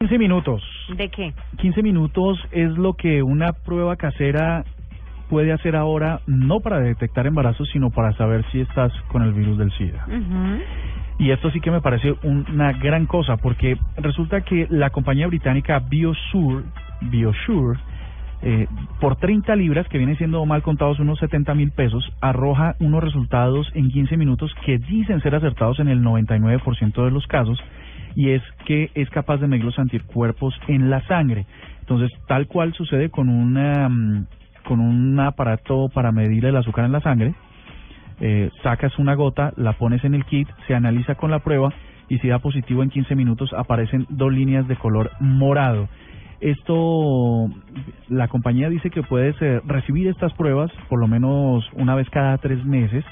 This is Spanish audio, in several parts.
15 minutos. ¿De qué? 15 minutos es lo que una prueba casera puede hacer ahora, no para detectar embarazos, sino para saber si estás con el virus del SIDA. Y esto sí que me parece una gran cosa, porque resulta que la compañía británica Biosure, Biosure eh, por 30 libras, que viene siendo mal contados unos 70 mil pesos, arroja unos resultados en 15 minutos que dicen ser acertados en el 99% de los casos, y es que es capaz de medir los anticuerpos en la sangre. Entonces, tal cual sucede con una mm, con un aparato para medir el azúcar en la sangre, eh, sacas una gota, la pones en el kit, se analiza con la prueba y si da positivo en 15 minutos aparecen dos líneas de color morado. Esto, la compañía dice que puedes eh, recibir estas pruebas por lo menos una vez cada tres meses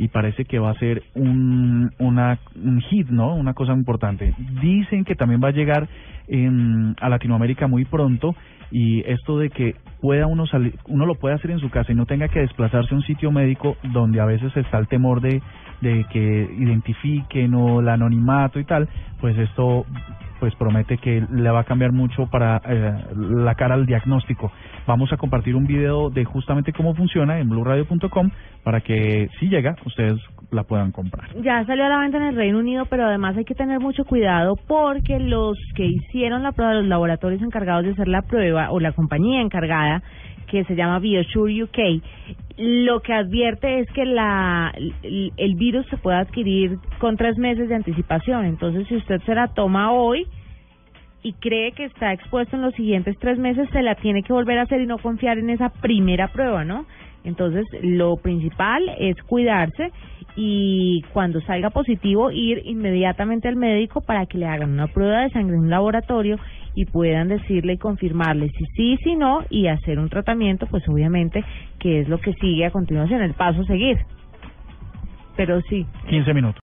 y parece que va a ser un, una, un hit, ¿no? Una cosa importante. Dicen que también va a llegar en, a Latinoamérica muy pronto y esto de que pueda uno salir, uno lo puede hacer en su casa y no tenga que desplazarse a un sitio médico donde a veces está el temor de, de que identifiquen o el anonimato y tal, pues esto pues promete que le va a cambiar mucho para eh, la cara al diagnóstico. Vamos a compartir un video de justamente cómo funciona en blueradio.com para que si llega ustedes la puedan comprar. Ya salió a la venta en el Reino Unido, pero además hay que tener mucho cuidado porque los que hicieron la prueba, los laboratorios encargados de hacer la prueba o la compañía encargada que se llama Biosure UK, lo que advierte es que la, el, el virus se puede adquirir con tres meses de anticipación. Entonces, si usted se la toma hoy y cree que está expuesto en los siguientes tres meses, se la tiene que volver a hacer y no confiar en esa primera prueba, ¿no? Entonces, lo principal es cuidarse y cuando salga positivo ir inmediatamente al médico para que le hagan una prueba de sangre en un laboratorio y puedan decirle y confirmarle si sí, si no y hacer un tratamiento, pues obviamente que es lo que sigue a continuación, el paso a seguir. Pero sí, 15 minutos.